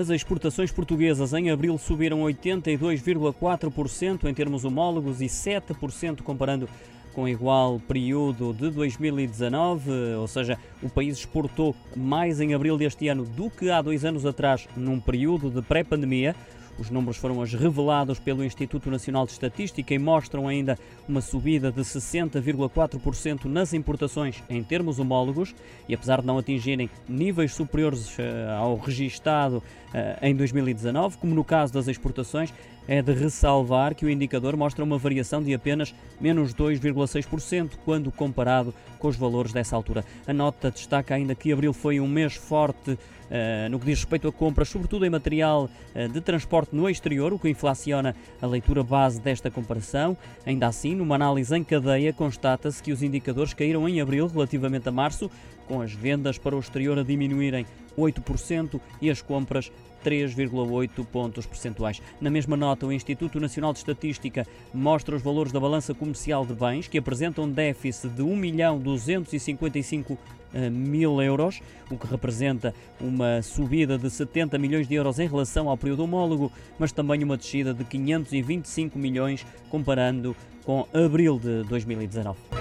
As exportações portuguesas em abril subiram 82,4% em termos homólogos e 7% comparando com igual período de 2019, ou seja, o país exportou mais em abril deste ano do que há dois anos atrás, num período de pré-pandemia. Os números foram hoje revelados pelo Instituto Nacional de Estatística e mostram ainda uma subida de 60,4% nas importações em termos homólogos e apesar de não atingirem níveis superiores eh, ao registado eh, em 2019, como no caso das exportações, é de ressalvar que o indicador mostra uma variação de apenas menos 2,6% quando comparado com os valores dessa altura. A nota destaca ainda que abril foi um mês forte uh, no que diz respeito a compras, sobretudo em material de transporte no exterior, o que inflaciona a leitura base desta comparação. Ainda assim, numa análise em cadeia, constata-se que os indicadores caíram em abril relativamente a março, com as vendas para o exterior a diminuírem 8% e as compras 3,8 pontos percentuais. Na mesma nota, o Instituto Nacional de Estatística mostra os valores da balança comercial de bens, que apresentam um déficit de 1 milhão 255 eh, mil euros, o que representa uma subida de 70 milhões de euros em relação ao período homólogo, mas também uma descida de 525 milhões comparando com abril de 2019.